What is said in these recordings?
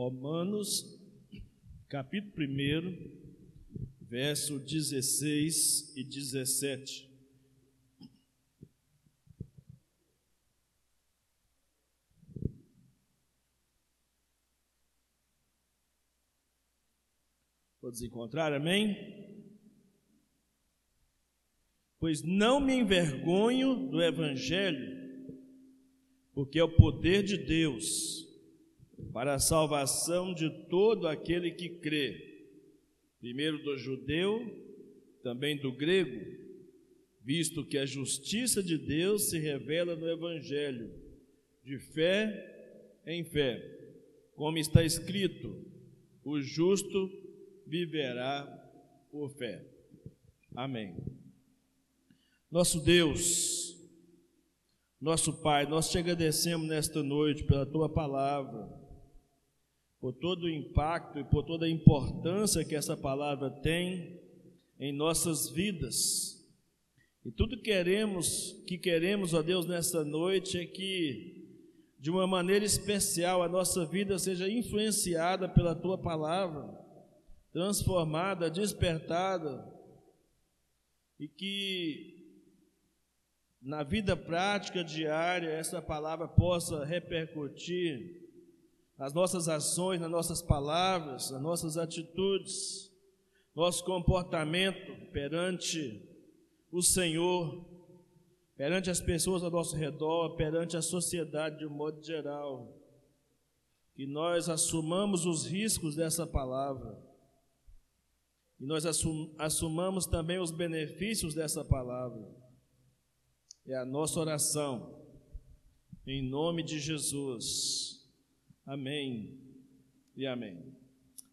Romanos, capítulo 1, verso 16 e 17. Todos encontraram, amém? Pois não me envergonho do Evangelho, porque é o poder de Deus para a salvação de todo aquele que crê primeiro do judeu, também do grego, visto que a justiça de Deus se revela no Evangelho, de fé em fé, como está escrito: o justo viverá por fé. Amém. Nosso Deus, nosso Pai, nós te agradecemos nesta noite pela tua palavra por todo o impacto e por toda a importância que essa palavra tem em nossas vidas. E tudo queremos, que queremos, ó Deus, nesta noite é que de uma maneira especial a nossa vida seja influenciada pela tua palavra, transformada, despertada, e que na vida prática diária essa palavra possa repercutir nas nossas ações, nas nossas palavras, nas nossas atitudes, nosso comportamento perante o Senhor, perante as pessoas ao nosso redor, perante a sociedade de um modo geral. Que nós assumamos os riscos dessa palavra. E nós assum assumamos também os benefícios dessa palavra. É a nossa oração. Em nome de Jesus. Amém e amém.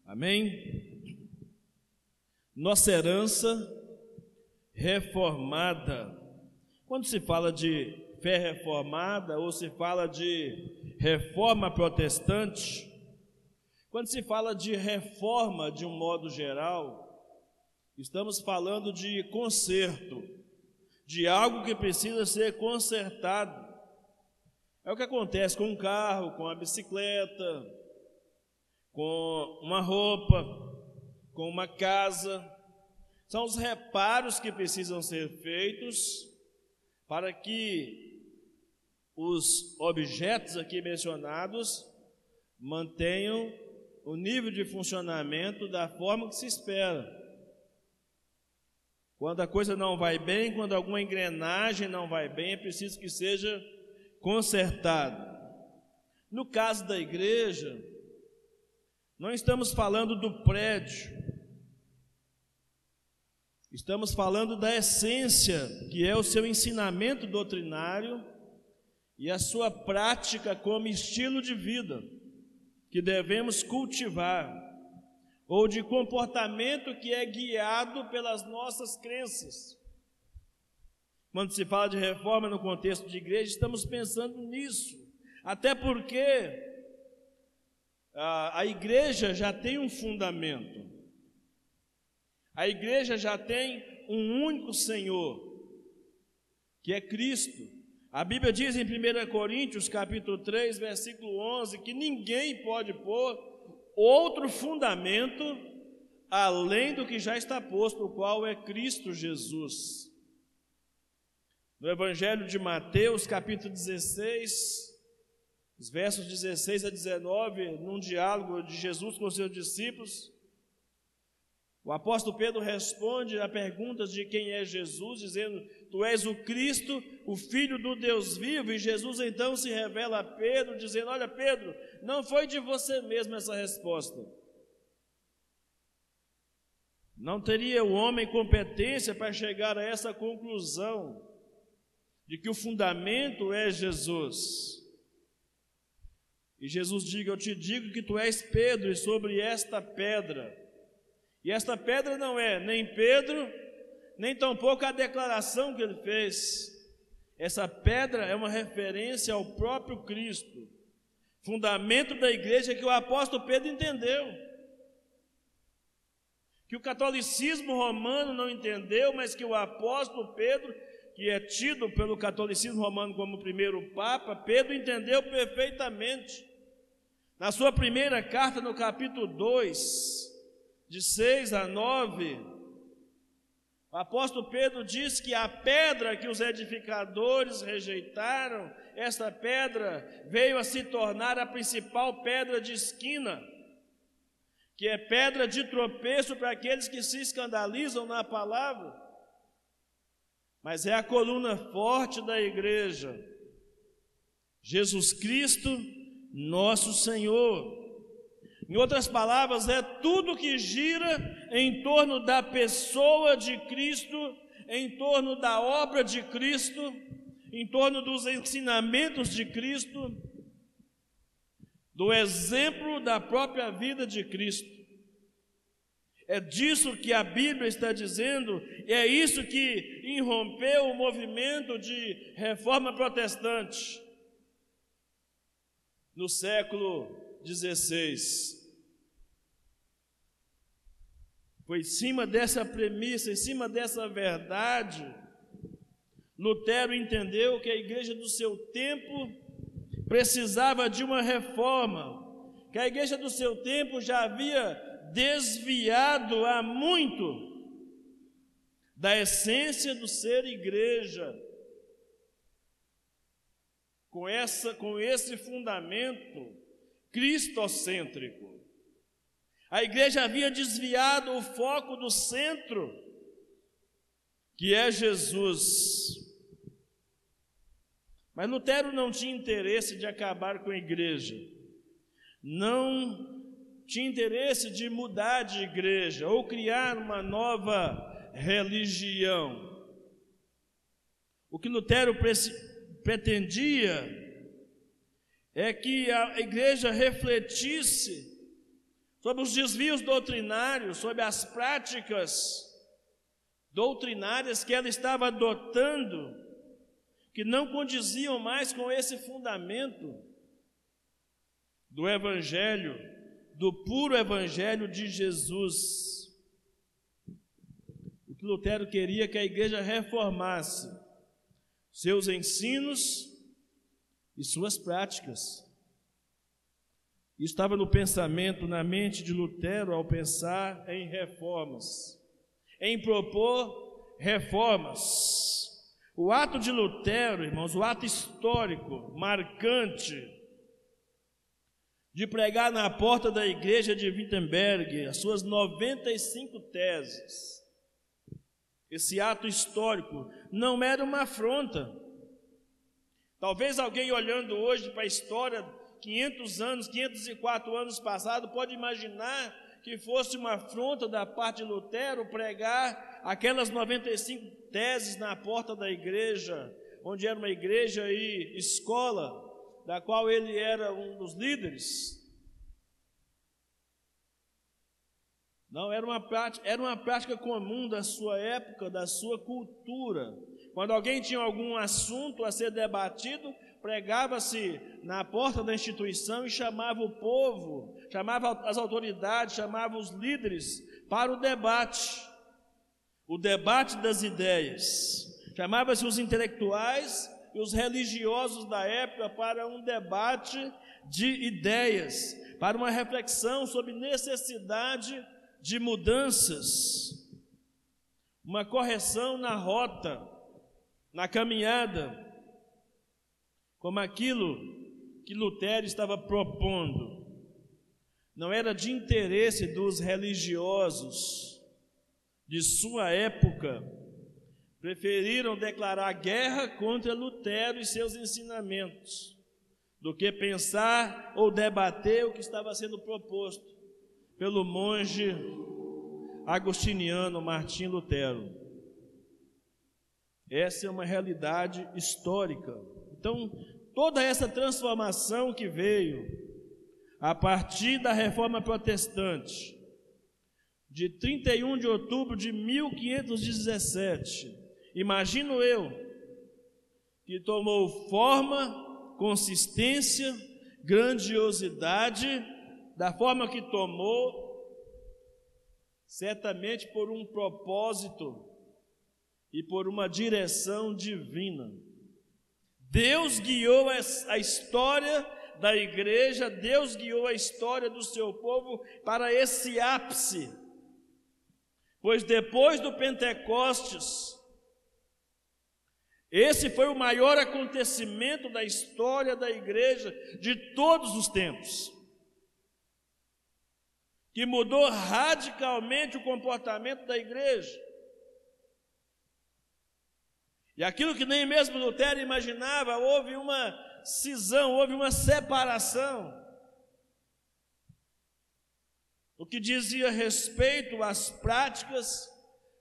Amém? Nossa herança reformada. Quando se fala de fé reformada ou se fala de reforma protestante, quando se fala de reforma de um modo geral, estamos falando de conserto, de algo que precisa ser consertado. É o que acontece com um carro, com a bicicleta, com uma roupa, com uma casa. São os reparos que precisam ser feitos para que os objetos aqui mencionados mantenham o nível de funcionamento da forma que se espera. Quando a coisa não vai bem, quando alguma engrenagem não vai bem, é preciso que seja consertado. No caso da igreja, não estamos falando do prédio, estamos falando da essência, que é o seu ensinamento doutrinário e a sua prática como estilo de vida que devemos cultivar, ou de comportamento que é guiado pelas nossas crenças. Quando se fala de reforma no contexto de igreja, estamos pensando nisso. Até porque a, a igreja já tem um fundamento. A igreja já tem um único Senhor, que é Cristo. A Bíblia diz em 1 Coríntios, capítulo 3, versículo 11, que ninguém pode pôr outro fundamento além do que já está posto, o qual é Cristo Jesus. No Evangelho de Mateus, capítulo 16, os versos 16 a 19, num diálogo de Jesus com seus discípulos, o apóstolo Pedro responde a perguntas de quem é Jesus, dizendo: Tu és o Cristo, o Filho do Deus vivo. E Jesus então se revela a Pedro, dizendo: Olha, Pedro, não foi de você mesmo essa resposta. Não teria o homem competência para chegar a essa conclusão de que o fundamento é Jesus. E Jesus diga: Eu te digo que tu és Pedro, e sobre esta pedra. E esta pedra não é nem Pedro, nem tampouco a declaração que ele fez. Essa pedra é uma referência ao próprio Cristo, fundamento da igreja que o apóstolo Pedro entendeu. Que o catolicismo romano não entendeu, mas que o apóstolo Pedro que é tido pelo catolicismo romano como o primeiro papa, Pedro entendeu perfeitamente. Na sua primeira carta, no capítulo 2, de 6 a 9, o apóstolo Pedro diz que a pedra que os edificadores rejeitaram, esta pedra veio a se tornar a principal pedra de esquina, que é pedra de tropeço para aqueles que se escandalizam na palavra, mas é a coluna forte da igreja. Jesus Cristo, nosso Senhor. Em outras palavras, é tudo que gira em torno da pessoa de Cristo, em torno da obra de Cristo, em torno dos ensinamentos de Cristo, do exemplo da própria vida de Cristo. É disso que a Bíblia está dizendo, e é isso que irrompeu o movimento de reforma protestante no século XVI. Foi em cima dessa premissa, em cima dessa verdade, Lutero entendeu que a igreja do seu tempo precisava de uma reforma, que a igreja do seu tempo já havia desviado há muito da essência do ser igreja. Com essa com esse fundamento cristocêntrico. A igreja havia desviado o foco do centro, que é Jesus. Mas Lutero não tinha interesse de acabar com a igreja, não tinha interesse de mudar de igreja ou criar uma nova religião. O que Lutero pretendia é que a igreja refletisse sobre os desvios doutrinários, sobre as práticas doutrinárias que ela estava adotando, que não condiziam mais com esse fundamento do Evangelho, do puro Evangelho de Jesus. O que Lutero queria que a igreja reformasse seus ensinos e suas práticas. Isso estava no pensamento, na mente de Lutero, ao pensar em reformas, em propor reformas. O ato de Lutero, irmãos, o ato histórico, marcante, de pregar na porta da igreja de Wittenberg as suas 95 teses. Esse ato histórico não era uma afronta. Talvez alguém olhando hoje para a história 500 anos, 504 anos passados, pode imaginar que fosse uma afronta da parte de Lutero pregar aquelas 95 teses na porta da igreja, onde era uma igreja e escola, da qual ele era um dos líderes. Não, era uma, prática, era uma prática comum da sua época, da sua cultura. Quando alguém tinha algum assunto a ser debatido, pregava-se na porta da instituição e chamava o povo, chamava as autoridades, chamava os líderes para o debate, o debate das ideias. Chamava-se os intelectuais e os religiosos da época para um debate de ideias, para uma reflexão sobre necessidade de mudanças, uma correção na rota, na caminhada como aquilo que Lutero estava propondo. Não era de interesse dos religiosos de sua época, preferiram declarar guerra contra Lutero e seus ensinamentos, do que pensar ou debater o que estava sendo proposto pelo monge agostiniano Martim Lutero. Essa é uma realidade histórica. Então, toda essa transformação que veio a partir da reforma protestante, de 31 de outubro de 1517, imagino eu, que tomou forma, consistência, grandiosidade, da forma que tomou, certamente por um propósito e por uma direção divina. Deus guiou a história da igreja, Deus guiou a história do seu povo para esse ápice. Pois depois do Pentecostes, esse foi o maior acontecimento da história da igreja de todos os tempos, que mudou radicalmente o comportamento da igreja. E aquilo que nem mesmo Lutero imaginava, houve uma cisão, houve uma separação. O que dizia respeito às práticas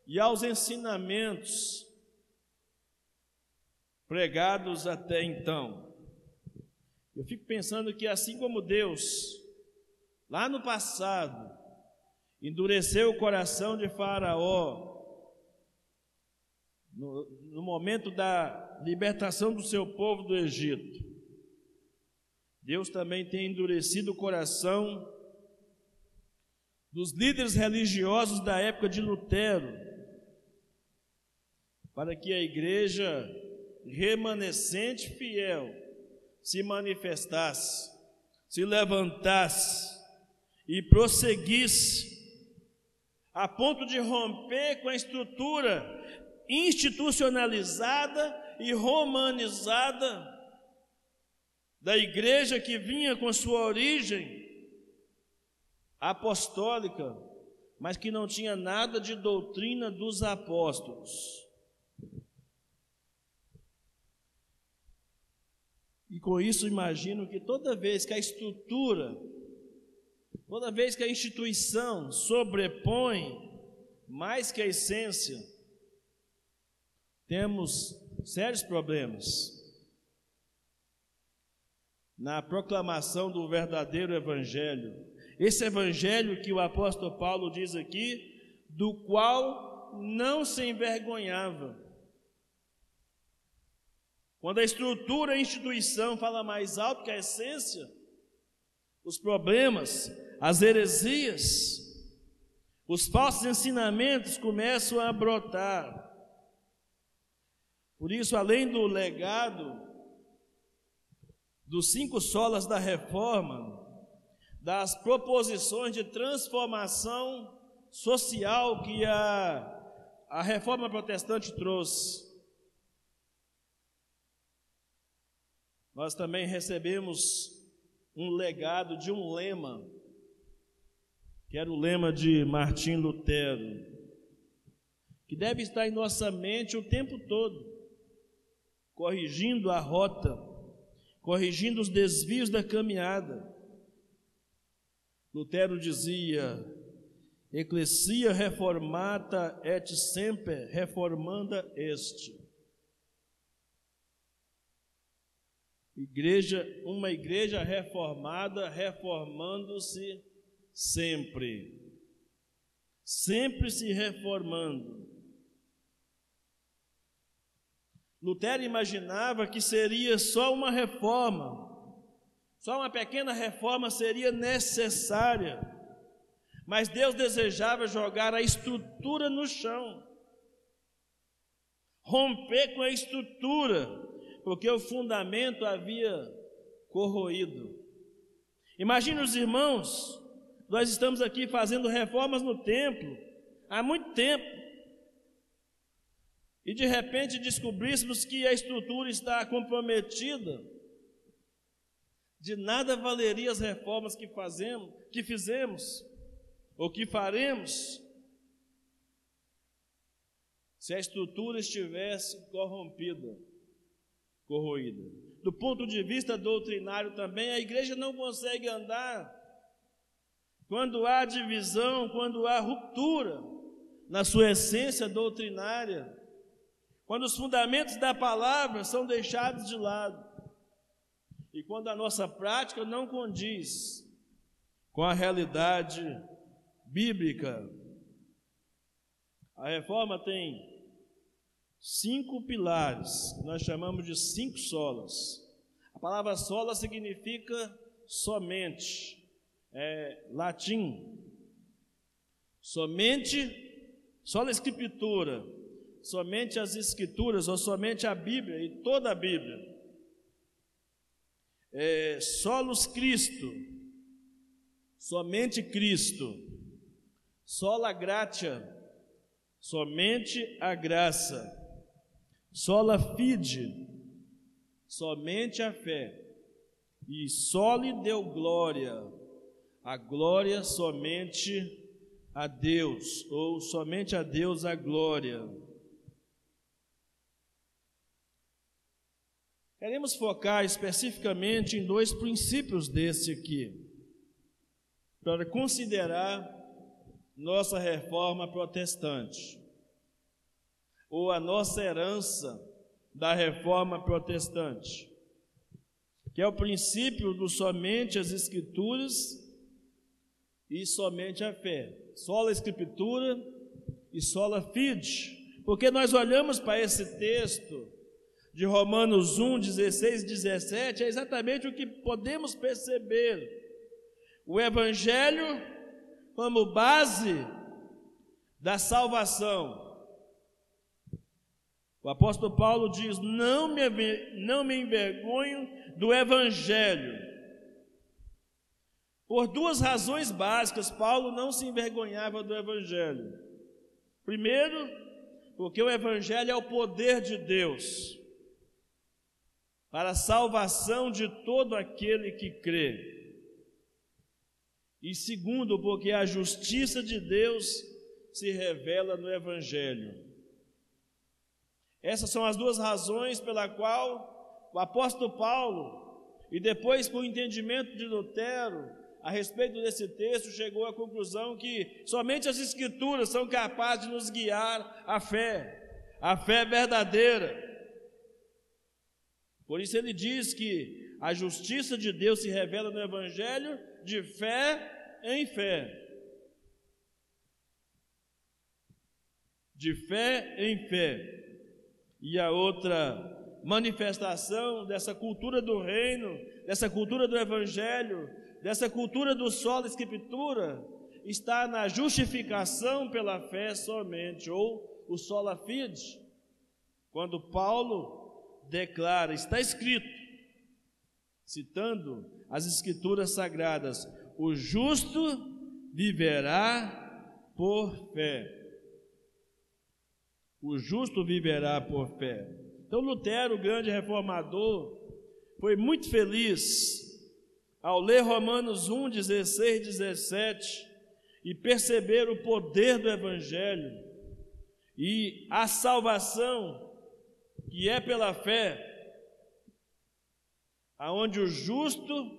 e aos ensinamentos pregados até então. Eu fico pensando que assim como Deus, lá no passado, endureceu o coração de Faraó, no, no momento da libertação do seu povo do Egito, Deus também tem endurecido o coração dos líderes religiosos da época de Lutero, para que a igreja remanescente fiel se manifestasse, se levantasse e prosseguisse, a ponto de romper com a estrutura institucionalizada e romanizada da igreja que vinha com sua origem apostólica, mas que não tinha nada de doutrina dos apóstolos. E com isso imagino que toda vez que a estrutura, toda vez que a instituição sobrepõe mais que a essência, temos sérios problemas na proclamação do verdadeiro Evangelho. Esse Evangelho que o apóstolo Paulo diz aqui, do qual não se envergonhava. Quando a estrutura, a instituição fala mais alto que a essência, os problemas, as heresias, os falsos ensinamentos começam a brotar. Por isso, além do legado dos cinco solas da reforma, das proposições de transformação social que a, a reforma protestante trouxe, nós também recebemos um legado de um lema, que era o lema de Martim Lutero, que deve estar em nossa mente o tempo todo corrigindo a rota, corrigindo os desvios da caminhada. Lutero dizia: Ecclesia reformata et semper reformanda est. Igreja, uma igreja reformada reformando-se sempre. Sempre se reformando. Lutero imaginava que seria só uma reforma, só uma pequena reforma seria necessária, mas Deus desejava jogar a estrutura no chão, romper com a estrutura, porque o fundamento havia corroído. Imagine os irmãos, nós estamos aqui fazendo reformas no templo há muito tempo e de repente descobríssemos que a estrutura está comprometida, de nada valeria as reformas que fazemos, que fizemos ou que faremos se a estrutura estivesse corrompida, corroída. Do ponto de vista doutrinário também, a igreja não consegue andar quando há divisão, quando há ruptura na sua essência doutrinária quando os fundamentos da palavra são deixados de lado, e quando a nossa prática não condiz com a realidade bíblica. A reforma tem cinco pilares, que nós chamamos de cinco solas. A palavra sola significa somente, é latim. Somente, sola escritura, somente as Escrituras ou somente a Bíblia e toda a Bíblia. é, solos Cristo, somente Cristo, sola gratia, somente a graça, sola fide, somente a fé, e só lhe deu glória, a glória somente a Deus, ou somente a Deus a glória. Queremos focar especificamente em dois princípios desse aqui, para considerar nossa reforma protestante, ou a nossa herança da reforma protestante, que é o princípio do somente as Escrituras e somente a fé, sola Escritura e sola fide, porque nós olhamos para esse texto de Romanos 1, 16 e 17, é exatamente o que podemos perceber. O Evangelho como base da salvação. O apóstolo Paulo diz: Não me, não me envergonho do Evangelho. Por duas razões básicas, Paulo não se envergonhava do Evangelho. Primeiro, porque o Evangelho é o poder de Deus para a salvação de todo aquele que crê. E segundo, porque a justiça de Deus se revela no Evangelho. Essas são as duas razões pela qual o apóstolo Paulo, e depois por entendimento de Lutero, a respeito desse texto, chegou à conclusão que somente as Escrituras são capazes de nos guiar à fé, a fé verdadeira. Por isso ele diz que a justiça de Deus se revela no Evangelho de fé em fé. De fé em fé. E a outra manifestação dessa cultura do reino, dessa cultura do Evangelho, dessa cultura do solo escritura, está na justificação pela fé somente, ou o sola fide. Quando Paulo declara, está escrito, citando as Escrituras Sagradas: o justo viverá por fé. O justo viverá por fé. Então, Lutero, o grande reformador, foi muito feliz ao ler Romanos 1, 16 17 e perceber o poder do Evangelho e a salvação que é pela fé, aonde o justo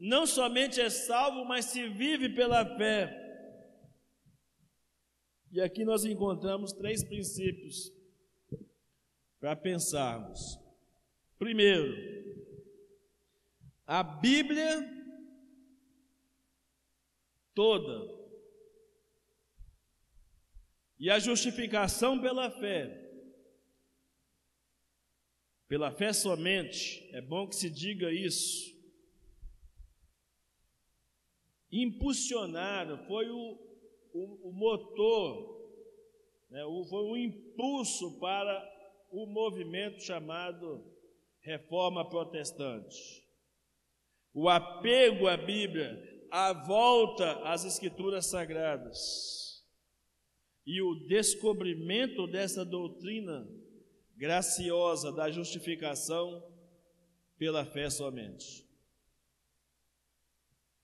não somente é salvo, mas se vive pela fé. E aqui nós encontramos três princípios para pensarmos. Primeiro, a Bíblia toda e a justificação pela fé pela fé somente, é bom que se diga isso. Impulsionaram, foi o, o, o motor, né, o, foi o impulso para o movimento chamado Reforma Protestante. O apego à Bíblia, a volta às Escrituras Sagradas e o descobrimento dessa doutrina graciosa da justificação pela fé somente.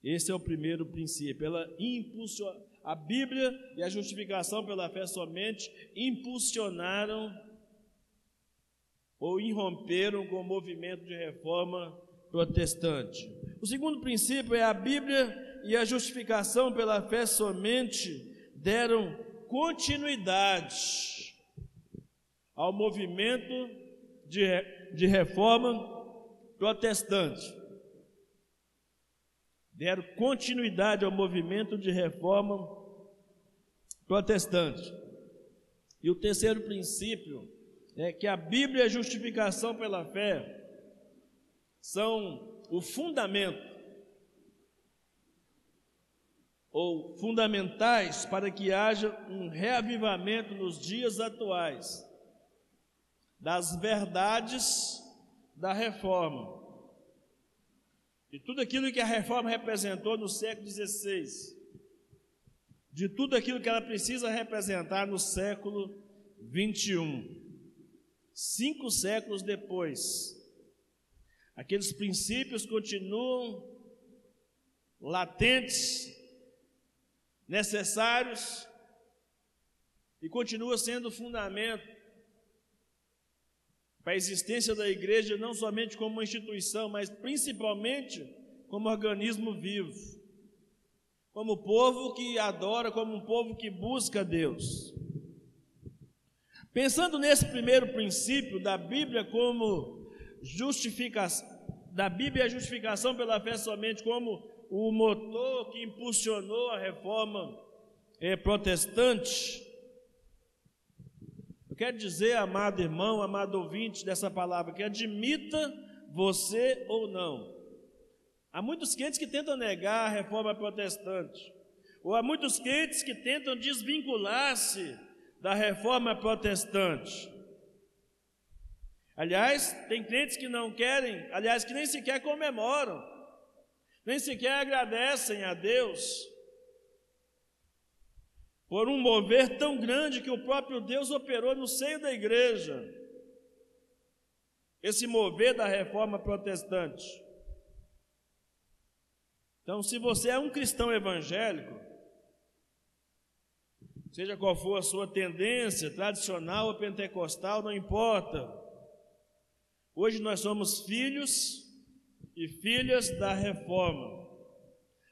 Esse é o primeiro princípio. Ela impulsiona, a Bíblia e a justificação pela fé somente impulsionaram ou irromperam com o movimento de reforma protestante. O segundo princípio é a Bíblia e a justificação pela fé somente deram continuidade ao movimento de, de reforma protestante. Deram continuidade ao movimento de reforma protestante. E o terceiro princípio é que a Bíblia e a justificação pela fé são o fundamento ou fundamentais para que haja um reavivamento nos dias atuais das verdades da reforma. De tudo aquilo que a reforma representou no século XVI, de tudo aquilo que ela precisa representar no século XXI. Cinco séculos depois, aqueles princípios continuam latentes, necessários e continua sendo fundamento para a existência da igreja, não somente como uma instituição, mas principalmente como organismo vivo, como povo que adora, como um povo que busca Deus. Pensando nesse primeiro princípio da Bíblia como justificação, da Bíblia a justificação pela fé somente como o motor que impulsionou a reforma é, protestante. Quero dizer, amado irmão, amado ouvinte dessa palavra, que admita você ou não. Há muitos crentes que tentam negar a reforma protestante, ou há muitos crentes que tentam desvincular-se da reforma protestante. Aliás, tem crentes que não querem, aliás, que nem sequer comemoram, nem sequer agradecem a Deus por um mover tão grande que o próprio Deus operou no seio da igreja. Esse mover da reforma protestante. Então, se você é um cristão evangélico, Seja qual for a sua tendência, tradicional ou pentecostal, não importa. Hoje nós somos filhos e filhas da reforma,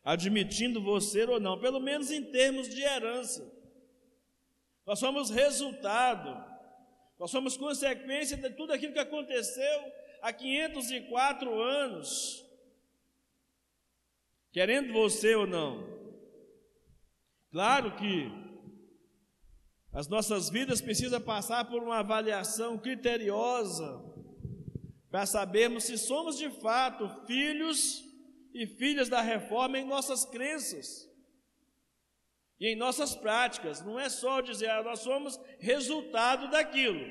admitindo você ou não, pelo menos em termos de herança. Nós somos resultado, nós somos consequência de tudo aquilo que aconteceu há 504 anos, querendo você ou não. Claro que as nossas vidas precisam passar por uma avaliação criteriosa para sabermos se somos de fato filhos e filhas da reforma em nossas crenças e em nossas práticas. Não é só dizer, ah, nós somos resultado daquilo,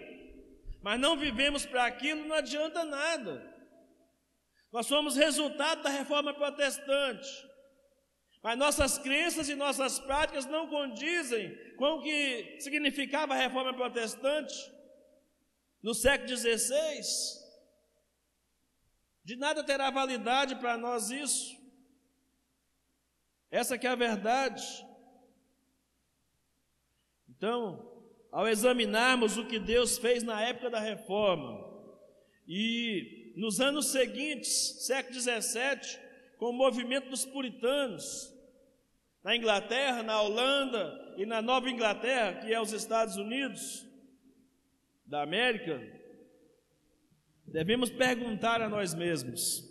mas não vivemos para aquilo, não adianta nada. Nós somos resultado da reforma protestante. Mas nossas crenças e nossas práticas não condizem com o que significava a reforma protestante no século XVI. De nada terá validade para nós isso. Essa que é a verdade. Então, ao examinarmos o que Deus fez na época da reforma e nos anos seguintes, século XVII, com o movimento dos puritanos, na Inglaterra, na Holanda e na Nova Inglaterra, que é os Estados Unidos da América, devemos perguntar a nós mesmos: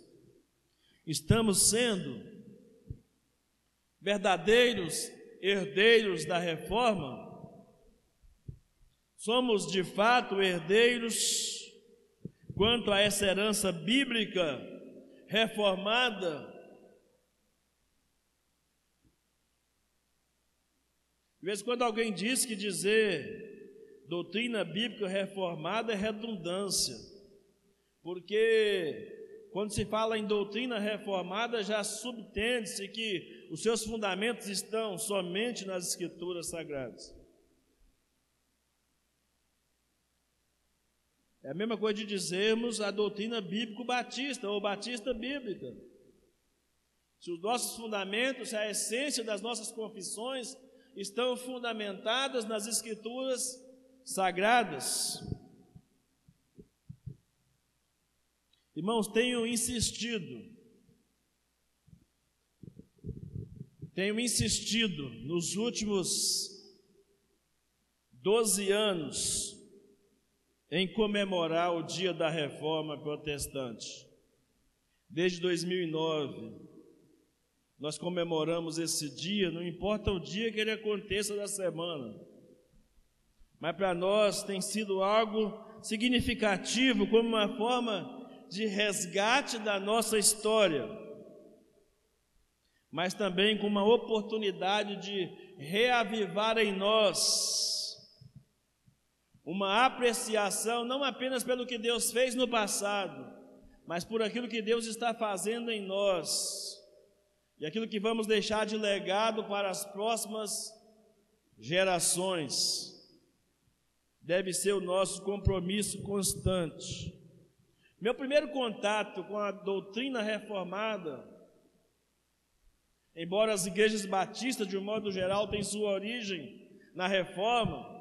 estamos sendo verdadeiros herdeiros da reforma? Somos de fato herdeiros quanto a essa herança bíblica reformada De vez em quando alguém diz que dizer doutrina bíblica reformada é redundância, porque quando se fala em doutrina reformada já subtende-se que os seus fundamentos estão somente nas escrituras sagradas. É a mesma coisa de dizermos a doutrina bíblico-batista ou batista bíblica. Se os nossos fundamentos, a essência das nossas confissões estão fundamentadas nas Escrituras sagradas. Irmãos, tenho insistido, tenho insistido nos últimos 12 anos em comemorar o dia da reforma protestante. Desde 2009, nós comemoramos esse dia, não importa o dia que ele aconteça da semana, mas para nós tem sido algo significativo, como uma forma de resgate da nossa história, mas também com uma oportunidade de reavivar em nós uma apreciação, não apenas pelo que Deus fez no passado, mas por aquilo que Deus está fazendo em nós e aquilo que vamos deixar de legado para as próximas gerações. Deve ser o nosso compromisso constante. Meu primeiro contato com a doutrina reformada, embora as igrejas batistas, de um modo geral, tenham sua origem na reforma,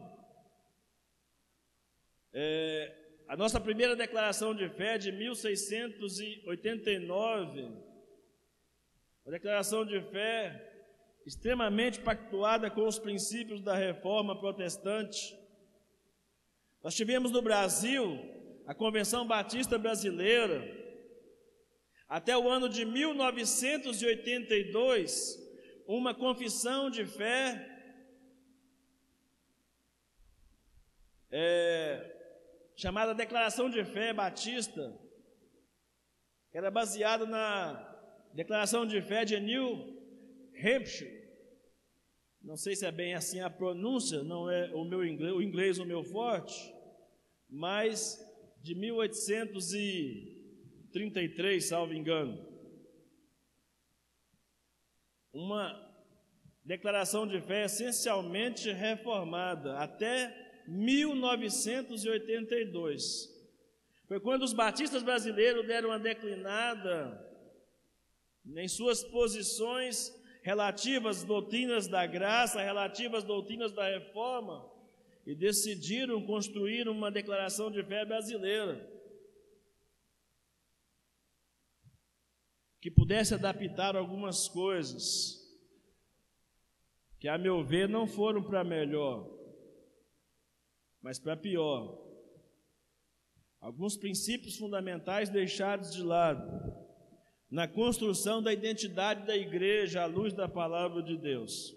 é, a nossa primeira declaração de fé de 1689, uma declaração de fé extremamente pactuada com os princípios da reforma protestante. Nós tivemos no Brasil a Convenção Batista Brasileira, até o ano de 1982, uma confissão de fé é, chamada Declaração de Fé Batista, era baseada na Declaração de Fé de New Hampshire. Não sei se é bem assim a pronúncia, não é o meu inglês, o inglês o meu forte, mas de 1833, salvo engano. Uma declaração de fé essencialmente reformada até 1982. Foi quando os batistas brasileiros deram uma declinada em suas posições relativas às doutrinas da graça, relativas às doutrinas da reforma, e decidiram construir uma declaração de fé brasileira que pudesse adaptar algumas coisas que, a meu ver, não foram para melhor mas para pior. Alguns princípios fundamentais deixados de lado na construção da identidade da igreja à luz da palavra de Deus.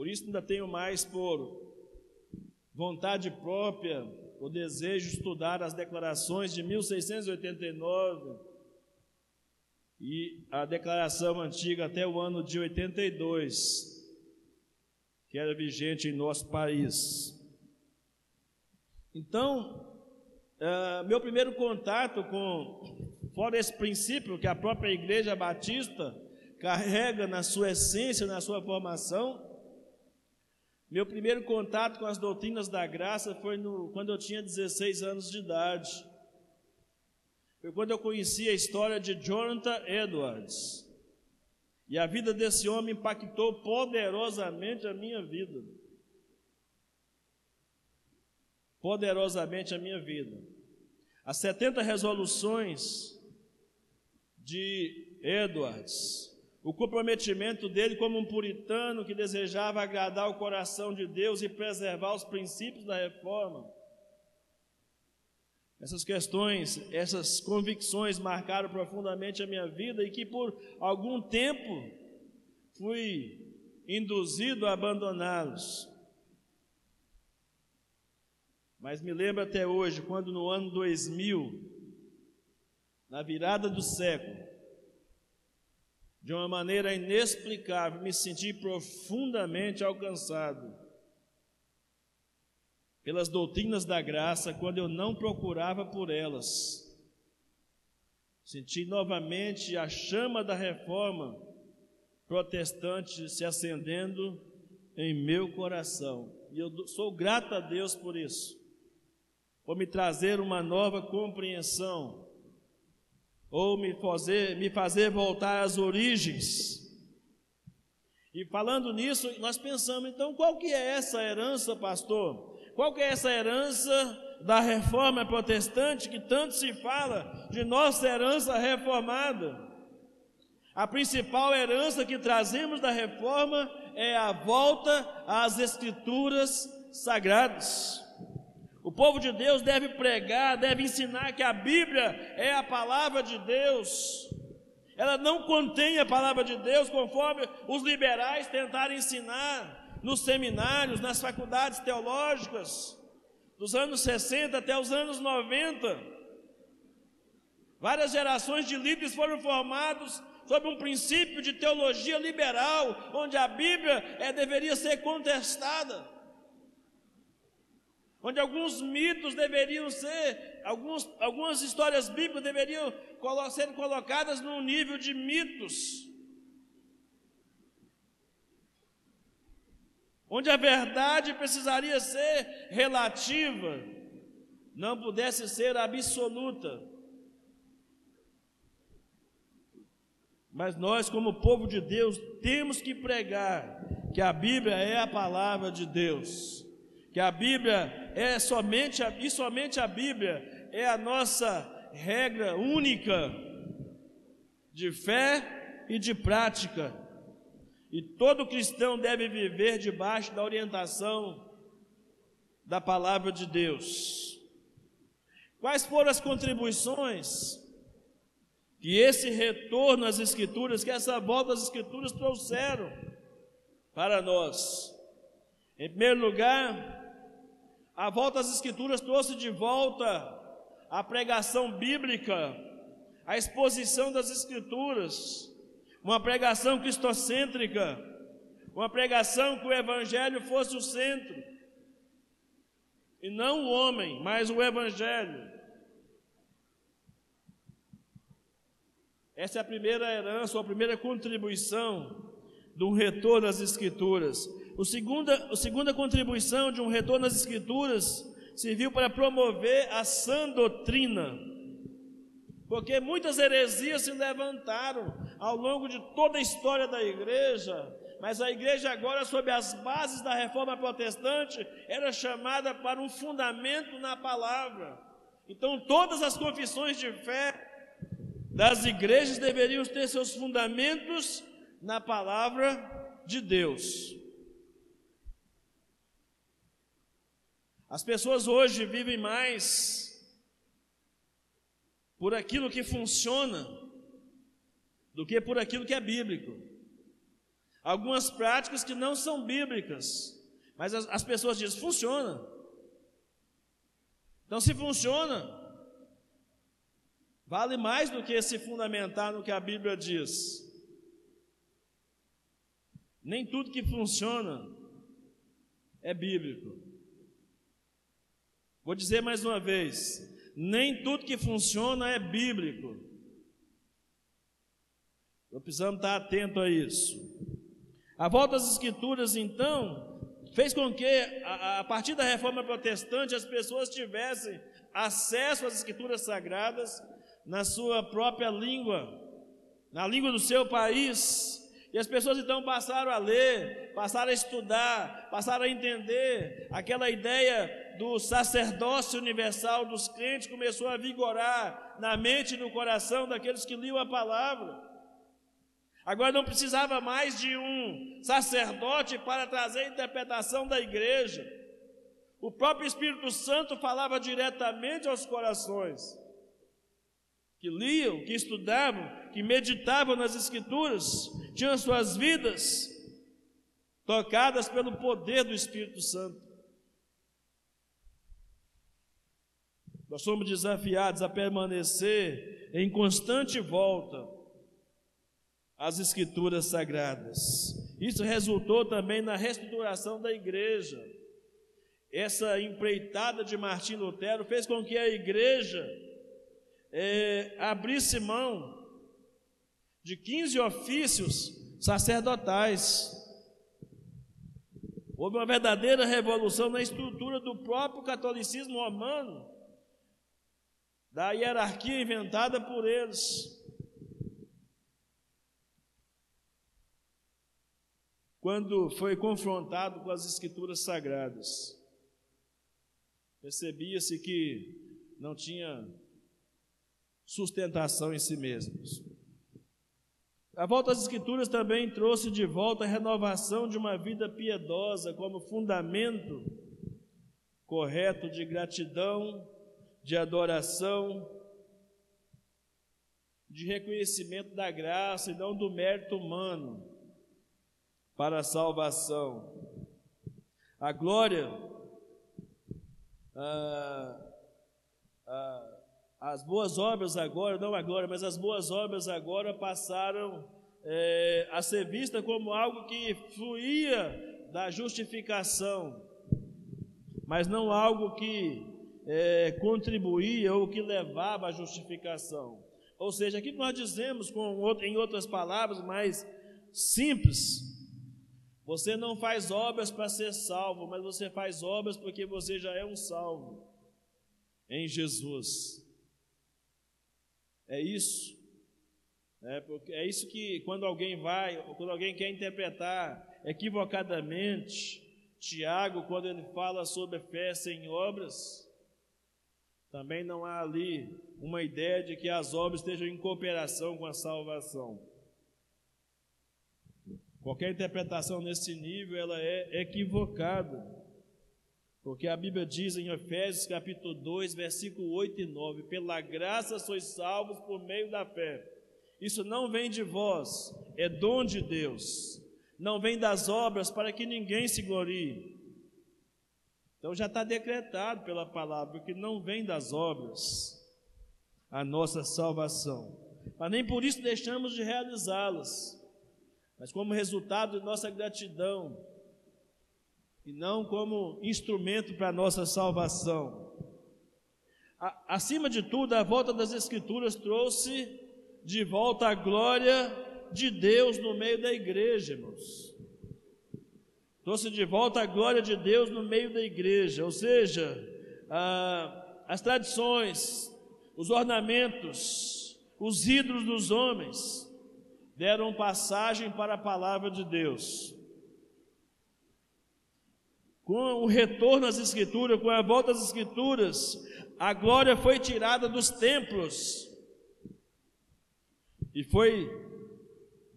Por isso ainda tenho mais por vontade própria o desejo de estudar as declarações de 1689 e a declaração antiga até o ano de 82, que era vigente em nosso país. Então, uh, meu primeiro contato com, fora esse princípio que a própria Igreja Batista carrega na sua essência, na sua formação, meu primeiro contato com as doutrinas da graça foi no, quando eu tinha 16 anos de idade. Foi quando eu conheci a história de Jonathan Edwards. E a vida desse homem impactou poderosamente a minha vida. Poderosamente a minha vida. As 70 resoluções de Edwards, o comprometimento dele como um puritano que desejava agradar o coração de Deus e preservar os princípios da reforma. Essas questões, essas convicções marcaram profundamente a minha vida e que por algum tempo fui induzido a abandoná-los. Mas me lembro até hoje, quando no ano 2000, na virada do século, de uma maneira inexplicável, me senti profundamente alcançado pelas doutrinas da graça quando eu não procurava por elas. Senti novamente a chama da reforma protestante se acendendo em meu coração. E eu sou grato a Deus por isso, por me trazer uma nova compreensão, ou me fazer, me fazer voltar às origens. E falando nisso, nós pensamos, então, qual que é essa herança, pastor? Qual que é essa herança da reforma protestante que tanto se fala de nossa herança reformada? A principal herança que trazemos da reforma é a volta às escrituras sagradas. O povo de Deus deve pregar, deve ensinar que a Bíblia é a palavra de Deus. Ela não contém a palavra de Deus, conforme os liberais tentaram ensinar nos seminários, nas faculdades teológicas, dos anos 60 até os anos 90. Várias gerações de líderes foram formados sob um princípio de teologia liberal, onde a Bíblia é, deveria ser contestada. Onde alguns mitos deveriam ser, alguns, algumas histórias bíblicas deveriam ser colocadas num nível de mitos, onde a verdade precisaria ser relativa, não pudesse ser absoluta. Mas nós, como povo de Deus, temos que pregar que a Bíblia é a palavra de Deus, que a Bíblia é somente a, e somente a Bíblia é a nossa regra única de fé e de prática. E todo cristão deve viver debaixo da orientação da palavra de Deus. Quais foram as contribuições que esse retorno às Escrituras, que essa volta às Escrituras trouxeram para nós. Em primeiro lugar, a volta às Escrituras trouxe de volta a pregação bíblica, a exposição das Escrituras, uma pregação cristocêntrica, uma pregação que o Evangelho fosse o centro, e não o homem, mas o Evangelho. Essa é a primeira herança, a primeira contribuição do retorno às Escrituras. O segunda, a segunda contribuição de um retorno às Escrituras serviu para promover a sã doutrina, porque muitas heresias se levantaram ao longo de toda a história da igreja, mas a igreja agora, sob as bases da reforma protestante, era chamada para um fundamento na palavra. Então, todas as confissões de fé das igrejas deveriam ter seus fundamentos na palavra de Deus. As pessoas hoje vivem mais por aquilo que funciona do que por aquilo que é bíblico. Algumas práticas que não são bíblicas, mas as, as pessoas dizem: funciona. Então, se funciona, Vale mais do que se fundamentar no que a Bíblia diz. Nem tudo que funciona é bíblico. Vou dizer mais uma vez: nem tudo que funciona é bíblico. Nós precisamos estar atento a isso. A volta às Escrituras, então, fez com que, a, a partir da reforma protestante, as pessoas tivessem acesso às Escrituras sagradas na sua própria língua, na língua do seu país. E as pessoas então passaram a ler, passaram a estudar, passaram a entender. Aquela ideia do sacerdócio universal dos crentes começou a vigorar na mente e no coração daqueles que liam a palavra. Agora não precisava mais de um sacerdote para trazer a interpretação da igreja. O próprio Espírito Santo falava diretamente aos corações que liam, que estudavam, que meditavam nas Escrituras, tinham suas vidas tocadas pelo poder do Espírito Santo. Nós somos desafiados a permanecer em constante volta às Escrituras Sagradas. Isso resultou também na reestruturação da igreja. Essa empreitada de Martim Lutero fez com que a igreja é, abrisse mão de 15 ofícios sacerdotais. Houve uma verdadeira revolução na estrutura do próprio catolicismo romano, da hierarquia inventada por eles. Quando foi confrontado com as escrituras sagradas, percebia-se que não tinha sustentação em si mesmos. A volta às Escrituras também trouxe de volta a renovação de uma vida piedosa como fundamento correto de gratidão, de adoração, de reconhecimento da graça e não do mérito humano para a salvação. A glória, a, a, as boas obras agora, não a glória, mas as boas obras agora passaram é, a ser vistas como algo que fluía da justificação. mas não algo que é, contribuía ou que levava à justificação. Ou seja, aqui nós dizemos, com, em outras palavras mais simples, você não faz obras para ser salvo, mas você faz obras porque você já é um salvo em Jesus. É isso. É, porque é isso que quando alguém vai, quando alguém quer interpretar equivocadamente, Tiago, quando ele fala sobre fé sem obras, também não há ali uma ideia de que as obras estejam em cooperação com a salvação. Qualquer interpretação nesse nível ela é equivocada. Porque a Bíblia diz em Efésios capítulo 2, versículo 8 e 9: Pela graça sois salvos por meio da fé. Isso não vem de vós, é dom de Deus. Não vem das obras para que ninguém se glorie. Então já está decretado pela palavra que não vem das obras a nossa salvação. Mas nem por isso deixamos de realizá-las. Mas como resultado de nossa gratidão e não como instrumento para a nossa salvação. Acima de tudo, a volta das Escrituras trouxe de volta a glória de Deus no meio da igreja, irmãos. Trouxe de volta a glória de Deus no meio da igreja, ou seja, as tradições, os ornamentos, os ídolos dos homens deram passagem para a palavra de Deus. Com o retorno às Escrituras, com a volta às Escrituras, a glória foi tirada dos templos e foi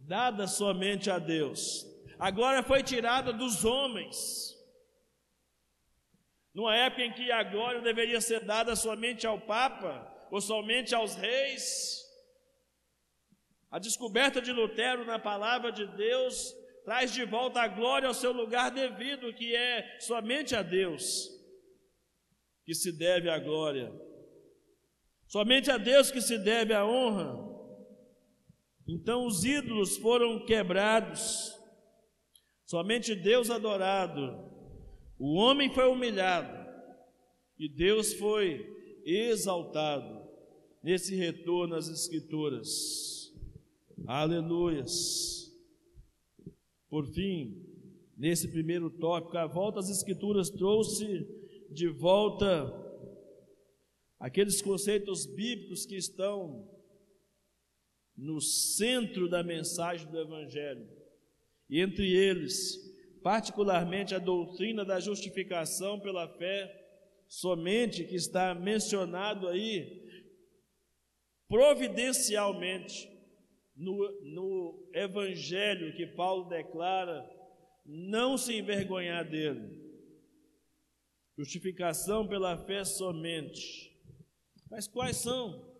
dada somente a Deus. A glória foi tirada dos homens. Numa época em que a glória deveria ser dada somente ao Papa ou somente aos reis, a descoberta de Lutero na palavra de Deus traz de volta a glória ao seu lugar devido, que é somente a Deus que se deve a glória. Somente a Deus que se deve a honra. Então os ídolos foram quebrados, somente Deus adorado, o homem foi humilhado e Deus foi exaltado nesse retorno às Escrituras. Aleluias. Por fim, nesse primeiro tópico, a volta às Escrituras trouxe de volta aqueles conceitos bíblicos que estão no centro da mensagem do Evangelho. E entre eles, particularmente a doutrina da justificação pela fé, somente que está mencionado aí providencialmente no, no Evangelho que Paulo declara, não se envergonhar dele. Justificação pela fé somente. Mas quais são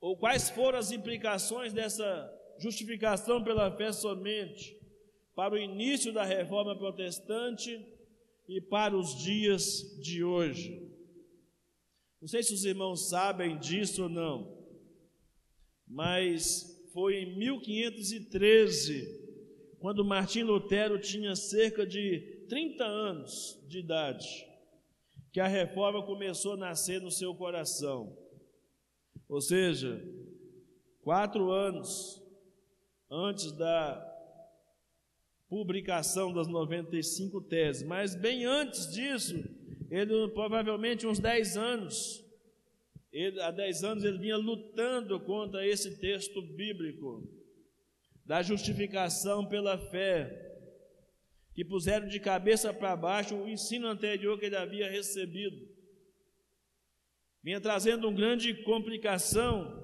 ou quais foram as implicações dessa justificação pela fé somente para o início da reforma protestante e para os dias de hoje? Não sei se os irmãos sabem disso ou não, mas foi em 1513, quando Martim Lutero tinha cerca de 30 anos de idade, que a reforma começou a nascer no seu coração. Ou seja, quatro anos antes da publicação das 95 teses, mas bem antes disso, ele provavelmente uns 10 anos, ele, há 10 anos ele vinha lutando contra esse texto bíblico da justificação pela fé, que puseram de cabeça para baixo o ensino anterior que ele havia recebido vinha trazendo uma grande complicação,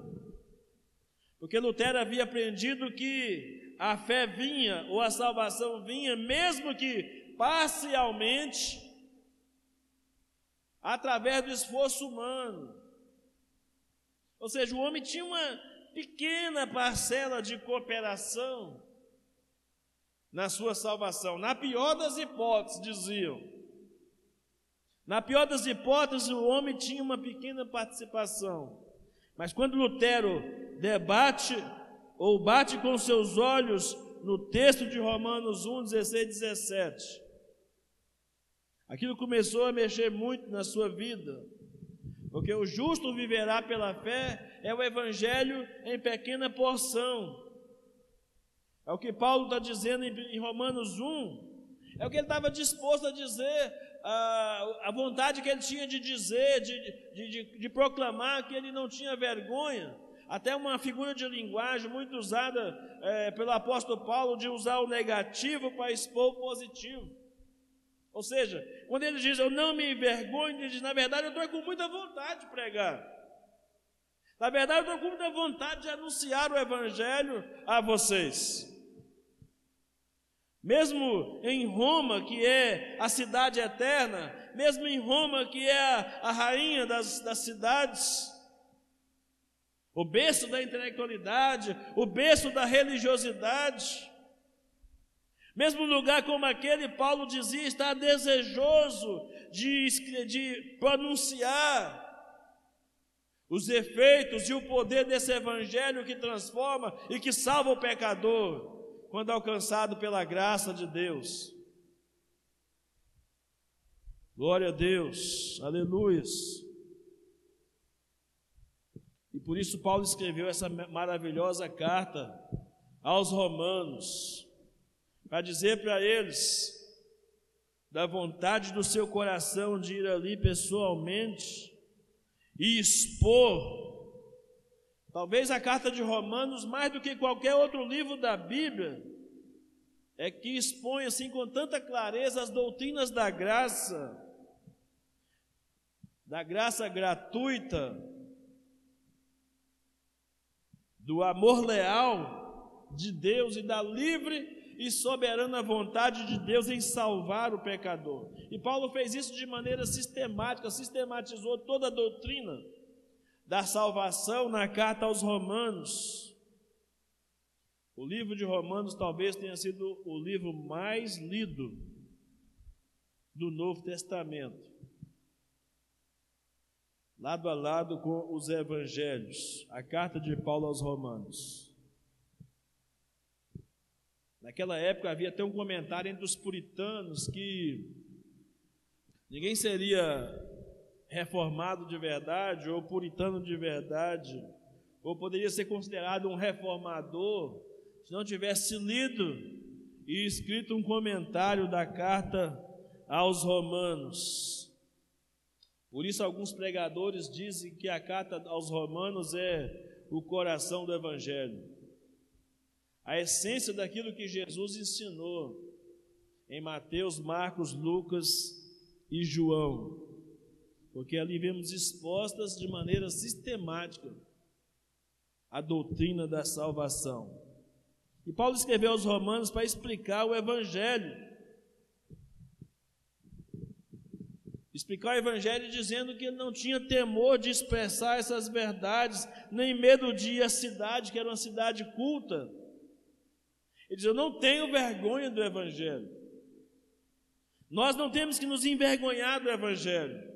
porque Lutero havia aprendido que a fé vinha, ou a salvação vinha, mesmo que parcialmente, através do esforço humano. Ou seja, o homem tinha uma pequena parcela de cooperação na sua salvação. Na pior das hipóteses, diziam, na pior das hipóteses, o homem tinha uma pequena participação. Mas quando Lutero debate ou bate com seus olhos no texto de Romanos 1, 16 17, Aquilo começou a mexer muito na sua vida, porque o justo viverá pela fé é o Evangelho em pequena porção. É o que Paulo está dizendo em Romanos 1, é o que ele estava disposto a dizer, a, a vontade que ele tinha de dizer, de, de, de, de proclamar que ele não tinha vergonha até uma figura de linguagem muito usada é, pelo apóstolo Paulo de usar o negativo para expor o positivo. Ou seja, quando ele diz eu não me envergonho, ele diz, na verdade eu estou com muita vontade de pregar. Na verdade eu estou com muita vontade de anunciar o Evangelho a vocês. Mesmo em Roma, que é a cidade eterna, mesmo em Roma, que é a, a rainha das, das cidades, o berço da intelectualidade, o berço da religiosidade, mesmo lugar como aquele, Paulo dizia, está desejoso de, de pronunciar os efeitos e o poder desse evangelho que transforma e que salva o pecador, quando alcançado pela graça de Deus. Glória a Deus, aleluia. E por isso Paulo escreveu essa maravilhosa carta aos Romanos, para dizer para eles da vontade do seu coração de ir ali pessoalmente e expor. Talvez a carta de Romanos, mais do que qualquer outro livro da Bíblia, é que expõe assim com tanta clareza as doutrinas da graça, da graça gratuita, do amor leal de Deus e da livre e soberana vontade de Deus em salvar o pecador. E Paulo fez isso de maneira sistemática, sistematizou toda a doutrina da salvação na carta aos Romanos. O livro de Romanos talvez tenha sido o livro mais lido do Novo Testamento, lado a lado com os evangelhos, a carta de Paulo aos Romanos. Naquela época havia até um comentário entre os puritanos que ninguém seria reformado de verdade ou puritano de verdade, ou poderia ser considerado um reformador se não tivesse lido e escrito um comentário da carta aos Romanos. Por isso, alguns pregadores dizem que a carta aos Romanos é o coração do Evangelho a essência daquilo que Jesus ensinou em Mateus, Marcos, Lucas e João, porque ali vemos expostas de maneira sistemática a doutrina da salvação. E Paulo escreveu aos Romanos para explicar o Evangelho. Explicar o Evangelho dizendo que ele não tinha temor de expressar essas verdades, nem medo de ir à cidade, que era uma cidade culta, ele diz: Eu não tenho vergonha do Evangelho. Nós não temos que nos envergonhar do Evangelho.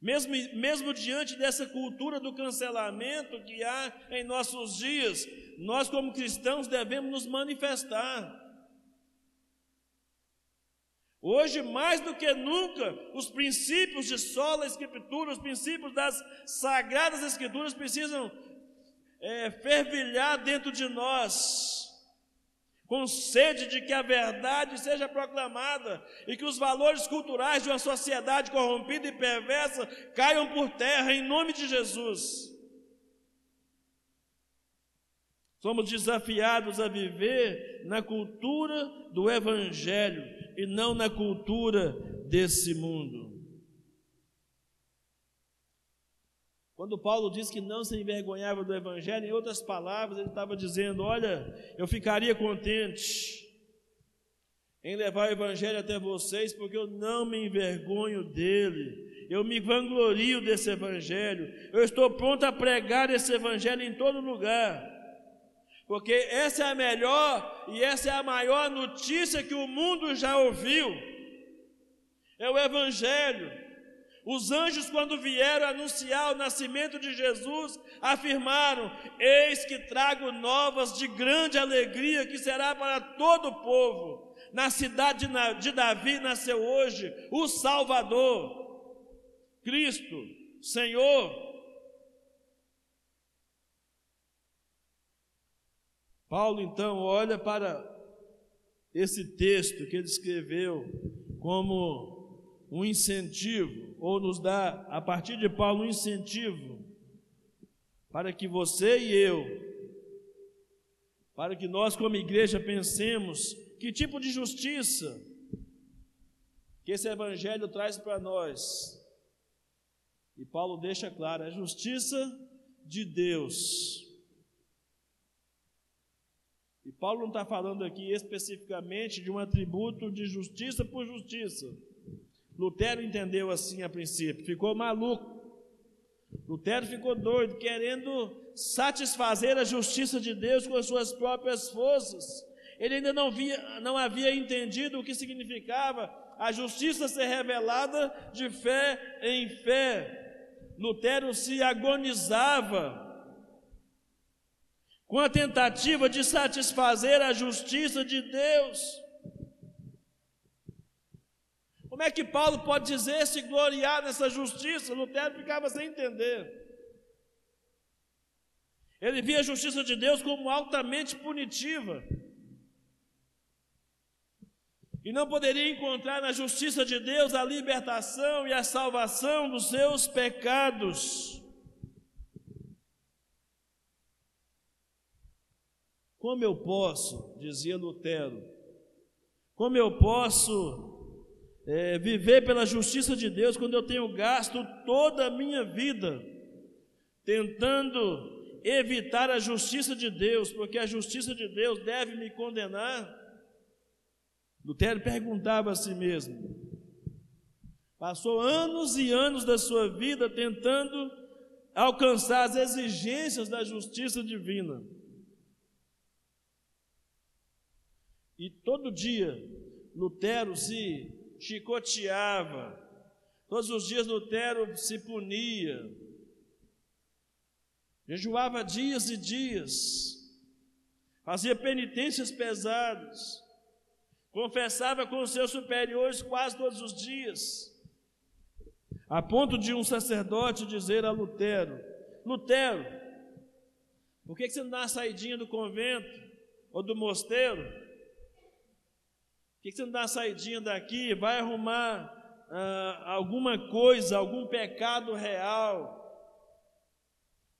Mesmo, mesmo diante dessa cultura do cancelamento que há em nossos dias, nós, como cristãos, devemos nos manifestar. Hoje, mais do que nunca, os princípios de sola escritura, os princípios das sagradas escrituras precisam é, fervilhar dentro de nós, com sede de que a verdade seja proclamada e que os valores culturais de uma sociedade corrompida e perversa caiam por terra em nome de Jesus. Somos desafiados a viver na cultura do Evangelho e não na cultura desse mundo. Quando Paulo diz que não se envergonhava do Evangelho, em outras palavras, ele estava dizendo: Olha, eu ficaria contente em levar o Evangelho até vocês, porque eu não me envergonho dele, eu me vanglorio desse Evangelho, eu estou pronto a pregar esse Evangelho em todo lugar, porque essa é a melhor e essa é a maior notícia que o mundo já ouviu: é o Evangelho Os anjos, quando vieram anunciar o nascimento de Jesus, afirmaram: Eis que trago novas de grande alegria, que será para todo o povo. Na cidade de Davi nasceu hoje o Salvador, Cristo, Senhor. Paulo então olha para esse texto que ele escreveu como um incentivo, ou nos dá, a partir de Paulo, um incentivo para que você e eu, para que nós, como igreja, pensemos que tipo de justiça que esse evangelho traz para nós. E Paulo deixa claro: a justiça de Deus e Paulo não está falando aqui especificamente de um atributo de justiça por justiça. Lutero entendeu assim a princípio, ficou maluco. Lutero ficou doido, querendo satisfazer a justiça de Deus com as suas próprias forças. Ele ainda não, via, não havia entendido o que significava a justiça ser revelada de fé em fé. Lutero se agonizava com a tentativa de satisfazer a justiça de Deus. Como é que Paulo pode dizer se gloriar nessa justiça? Lutero ficava sem entender. Ele via a justiça de Deus como altamente punitiva. E não poderia encontrar na justiça de Deus a libertação e a salvação dos seus pecados. Como eu posso, dizia Lutero, como eu posso é, viver pela justiça de Deus quando eu tenho gasto toda a minha vida tentando evitar a justiça de Deus, porque a justiça de Deus deve me condenar? Lutero perguntava a si mesmo. Passou anos e anos da sua vida tentando alcançar as exigências da justiça divina. E todo dia Lutero se chicoteava, todos os dias Lutero se punia, jejuava dias e dias, fazia penitências pesadas, confessava com os seus superiores quase todos os dias, a ponto de um sacerdote dizer a Lutero: Lutero, por que você não dá uma saidinha do convento ou do mosteiro? Que você não dá uma saidinha daqui, vai arrumar ah, alguma coisa, algum pecado real.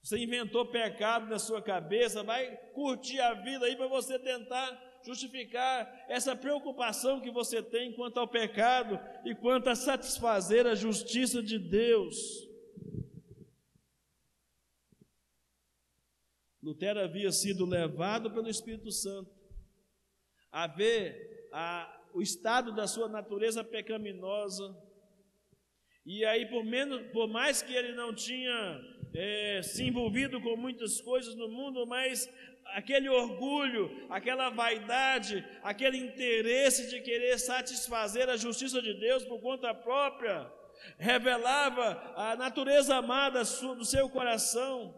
Você inventou pecado na sua cabeça, vai curtir a vida aí para você tentar justificar essa preocupação que você tem quanto ao pecado e quanto a satisfazer a justiça de Deus. Lutero havia sido levado pelo Espírito Santo a ver a, o estado da sua natureza pecaminosa. E aí, por, menos, por mais que ele não tinha é, se envolvido com muitas coisas no mundo, mas aquele orgulho, aquela vaidade, aquele interesse de querer satisfazer a justiça de Deus por conta própria, revelava a natureza amada do seu coração.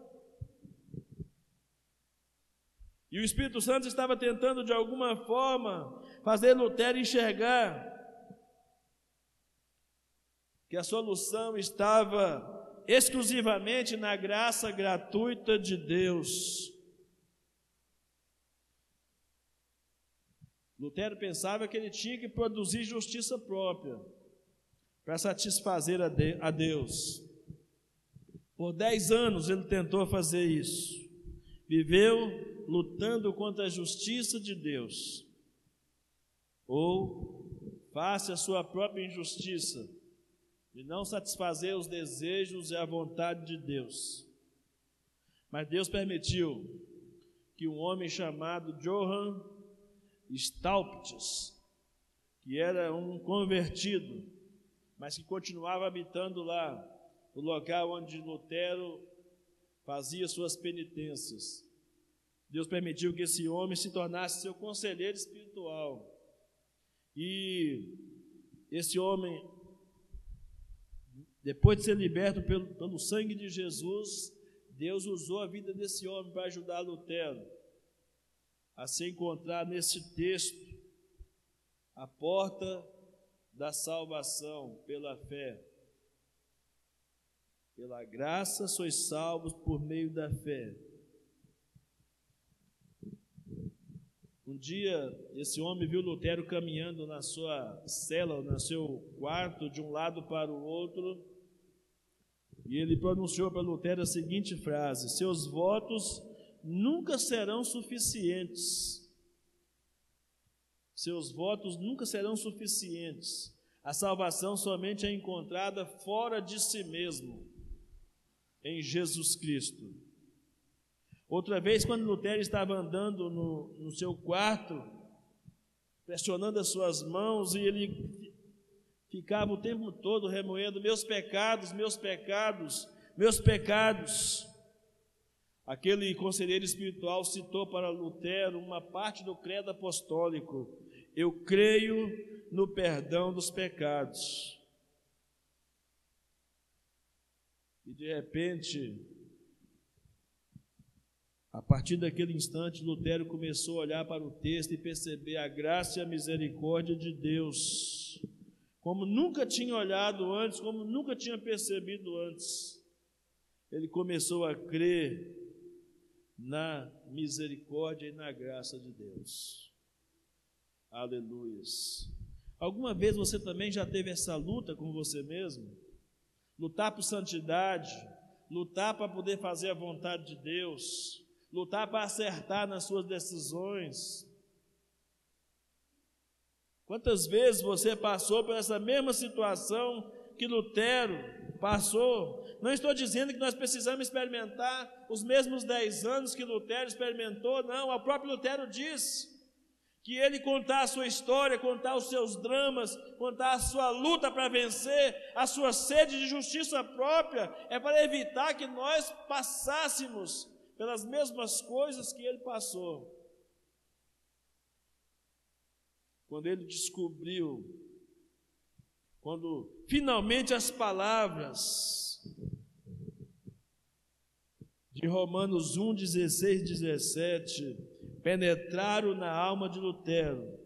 E o Espírito Santo estava tentando de alguma forma fazer Lutero enxergar que a solução estava exclusivamente na graça gratuita de Deus. Lutero pensava que ele tinha que produzir justiça própria para satisfazer a Deus. Por dez anos ele tentou fazer isso. Viveu lutando contra a justiça de Deus ou face a sua própria injustiça e não satisfazer os desejos e a vontade de Deus. Mas Deus permitiu que um homem chamado Johann Staupitz, que era um convertido, mas que continuava habitando lá, no local onde Lutero fazia suas penitências. Deus permitiu que esse homem se tornasse seu conselheiro espiritual. E esse homem, Depois de ser liberto pelo, pelo sangue de Jesus, Deus usou a vida desse homem para ajudar Lutero a se encontrar nesse texto a porta da salvação pela fé. Pela graça sois salvos por meio da fé. Um dia, esse homem viu Lutero caminhando na sua cela, no seu quarto, de um lado para o outro, e ele pronunciou para Lutero a seguinte frase: Seus votos nunca serão suficientes. Seus votos nunca serão suficientes. A salvação somente é encontrada fora de si mesmo, em Jesus Cristo. Outra vez, quando Lutero estava andando no, no seu quarto, pressionando as suas mãos, e ele ficava o tempo todo remoendo: meus pecados, meus pecados, meus pecados. Aquele conselheiro espiritual citou para Lutero uma parte do credo apostólico: Eu creio no perdão dos pecados. E de repente, a partir daquele instante, Lutero começou a olhar para o texto e perceber a graça e a misericórdia de Deus, como nunca tinha olhado antes, como nunca tinha percebido antes. Ele começou a crer na misericórdia e na graça de Deus. Aleluias. Alguma vez você também já teve essa luta com você mesmo? Lutar por santidade, lutar para poder fazer a vontade de Deus, lutar para acertar nas suas decisões. Quantas vezes você passou por essa mesma situação que Lutero passou. Não estou dizendo que nós precisamos experimentar os mesmos dez anos que Lutero experimentou, não. O próprio Lutero diz que ele contar a sua história, contar os seus dramas, contar a sua luta para vencer, a sua sede de justiça própria, é para evitar que nós passássemos pelas mesmas coisas que ele passou. Quando ele descobriu quando finalmente as palavras de Romanos 1, 16, 17 penetraram na alma de Lutero.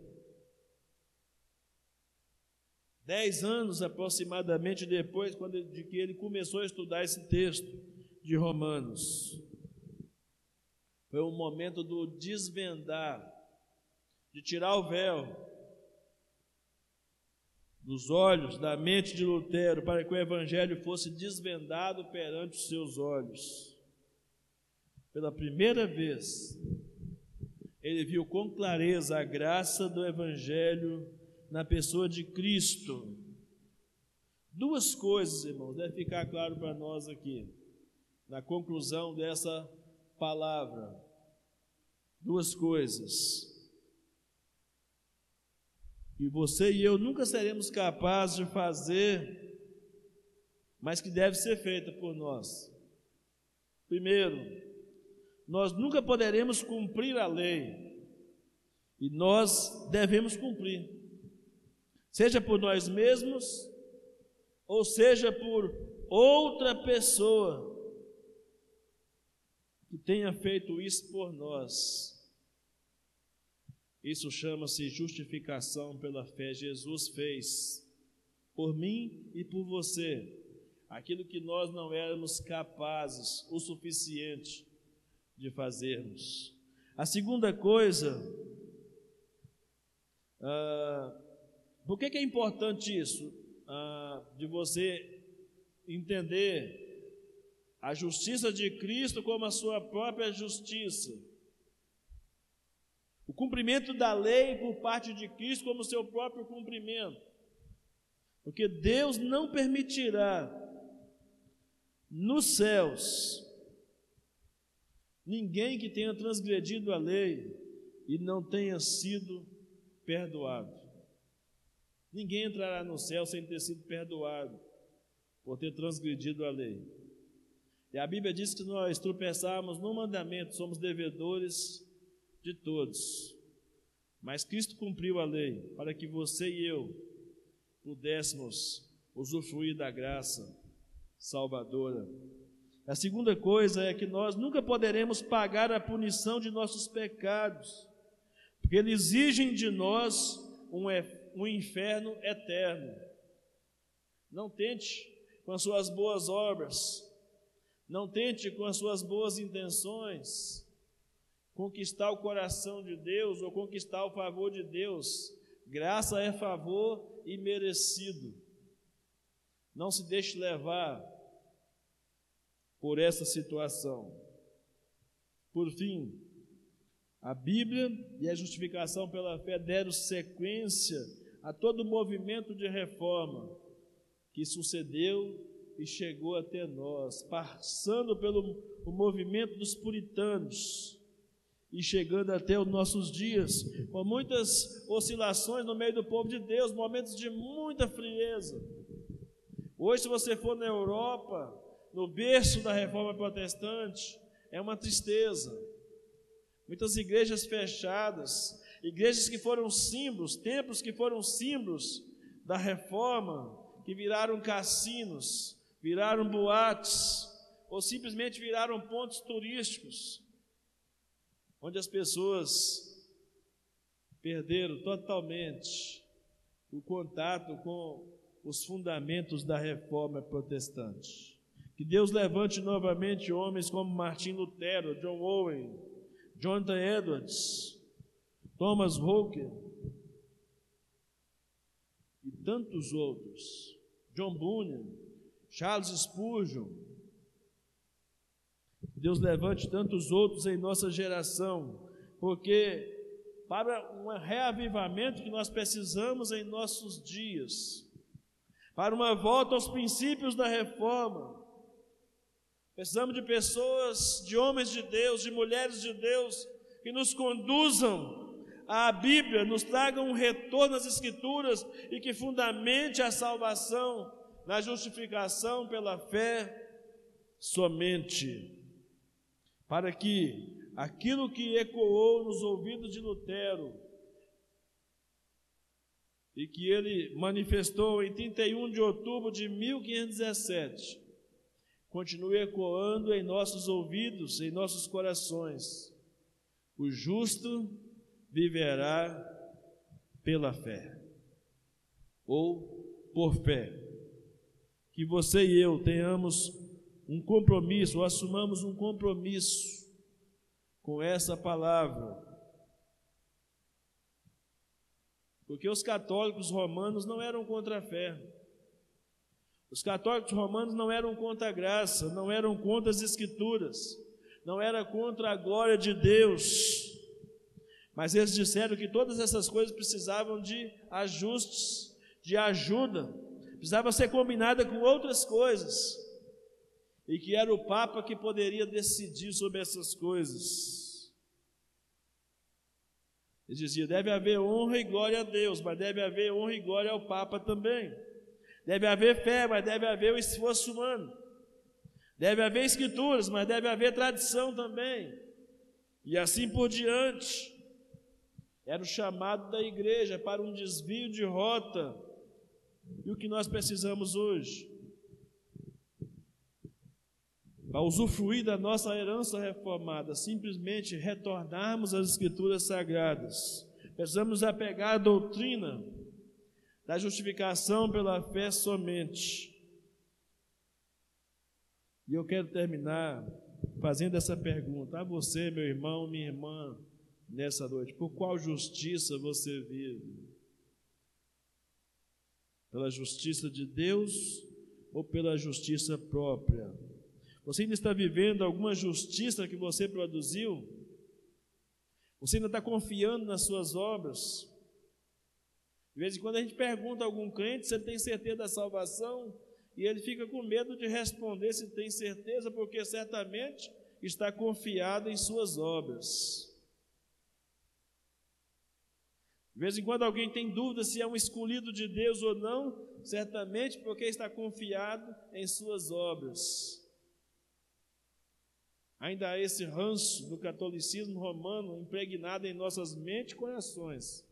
Dez anos aproximadamente depois de que ele começou a estudar esse texto de Romanos. Foi o momento do desvendar, de tirar o véu, dos olhos, da mente de Lutero, para que o Evangelho fosse desvendado perante os seus olhos. Pela primeira vez, ele viu com clareza a graça do Evangelho na pessoa de Cristo. Duas coisas, irmãos, deve ficar claro para nós aqui, na conclusão dessa palavra. Duas coisas que você e eu nunca seremos capazes de fazer, mas que deve ser feita por nós. Primeiro, nós nunca poderemos cumprir a lei, e nós devemos cumprir, seja por nós mesmos, ou seja por outra pessoa que tenha feito isso por nós. Isso chama-se justificação pela fé. Jesus fez por mim e por você aquilo que nós não éramos capazes o suficiente de fazermos. A segunda coisa, ah, por que, que, é importante isso? Ah, de você entender a justiça de Cristo como a sua própria justiça o cumprimento da lei por parte de Cristo como seu próprio cumprimento. Porque Deus não permitirá nos céus ninguém que tenha transgredido a lei e não tenha sido perdoado. Ninguém entrará no céu sem ter sido perdoado por ter transgredido a lei. E a Bíblia diz que nós tropeçarmos no mandamento, somos devedores de todos. Mas Cristo cumpriu a lei para que você e eu pudéssemos usufruir da graça salvadora. A segunda coisa é que nós nunca poderemos pagar a punição de nossos pecados, porque eles exigem de nós um, um inferno eterno. Não tente com as suas boas obras, não tente com as suas boas intenções conquistar o coração de Deus ou conquistar o favor de Deus. Graça é favor imerecido. Não se deixe levar por essa situação. Por fim, a Bíblia e a justificação pela fé deram sequência a todo o movimento de reforma que sucedeu e chegou até nós, passando pelo movimento dos puritanos e chegando até os nossos dias, com muitas oscilações no meio do povo de Deus, momentos de muita frieza. Hoje, se você for na Europa, no berço da reforma protestante, é uma tristeza. Muitas igrejas fechadas, igrejas que foram símbolos, templos que foram símbolos da reforma, que viraram cassinos, viraram boates, ou simplesmente viraram pontos turísticos, onde as pessoas perderam totalmente o contato com os fundamentos da reforma protestante. Que Deus levante novamente homens como Martin Lutero, John Owen, Jonathan Edwards, Thomas Hawker e tantos outros, John Bunyan, Charles Spurgeon. Deus levante tantos outros em nossa geração, porque para um reavivamento que nós precisamos em nossos dias, para uma volta aos princípios da reforma, Precisamos de pessoas, de homens de Deus, de mulheres de Deus, que nos conduzam à Bíblia, nos tragam um retorno às Escrituras e que fundamente a salvação na justificação pela fé somente. Para que aquilo que ecoou nos ouvidos de Lutero e que ele manifestou em 31 de outubro de 1517, continue ecoando em nossos ouvidos, em nossos corações. O justo viverá pela fé, ou por fé. Que você e eu tenhamos um compromisso, assumamos um compromisso com essa palavra. Porque os católicos romanos não eram contra a fé. Os católicos romanos não eram contra a graça, não eram contra as escrituras, não era contra a glória de Deus. Mas eles disseram que todas essas coisas precisavam de ajustes, de ajuda, precisava ser combinada com outras coisas. E que era o Papa que poderia decidir sobre essas coisas. Ele dizia: deve haver honra e glória a Deus, mas deve haver honra e glória ao Papa também. Deve haver fé, mas deve haver o esforço humano. Deve haver escrituras, mas deve haver tradição também. E assim por diante. Era o chamado da igreja para um desvio de rota. E o que nós precisamos hoje? Para usufruir da nossa herança reformada, simplesmente retornarmos às Escrituras Sagradas. Precisamos apegar à doutrina da justificação pela fé somente. E eu quero terminar fazendo essa pergunta a você, meu irmão, minha irmã, nessa noite: por qual justiça você vive? Pela justiça de Deus ou pela justiça própria? Você ainda está vivendo alguma justiça que você produziu? Você ainda está confiando nas suas obras? De vez em quando a gente pergunta a algum crente se ele tem certeza da salvação e ele fica com medo de responder se tem certeza, porque certamente está confiado em suas obras. De vez em quando alguém tem dúvida se é um escolhido de Deus ou não, certamente porque está confiado em suas obras. Ainda há esse ranço do catolicismo romano impregnado em nossas mentes e corações.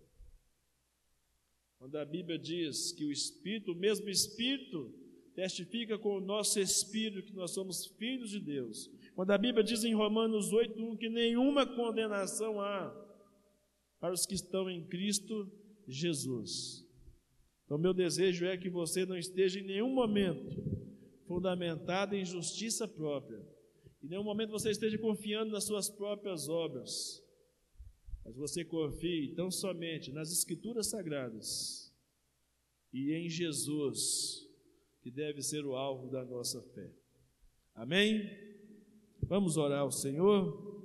Quando a Bíblia diz que o Espírito, o mesmo Espírito, testifica com o nosso espírito que nós somos filhos de Deus. Quando a Bíblia diz em Romanos 8:1 que nenhuma condenação há para os que estão em Cristo Jesus. Então, meu desejo é que você não esteja em nenhum momento fundamentado em justiça própria. Em nenhum momento você esteja confiando nas suas próprias obras. Mas você confie tão somente nas Escrituras Sagradas e em Jesus, que deve ser o alvo da nossa fé. Amém? Vamos orar ao Senhor.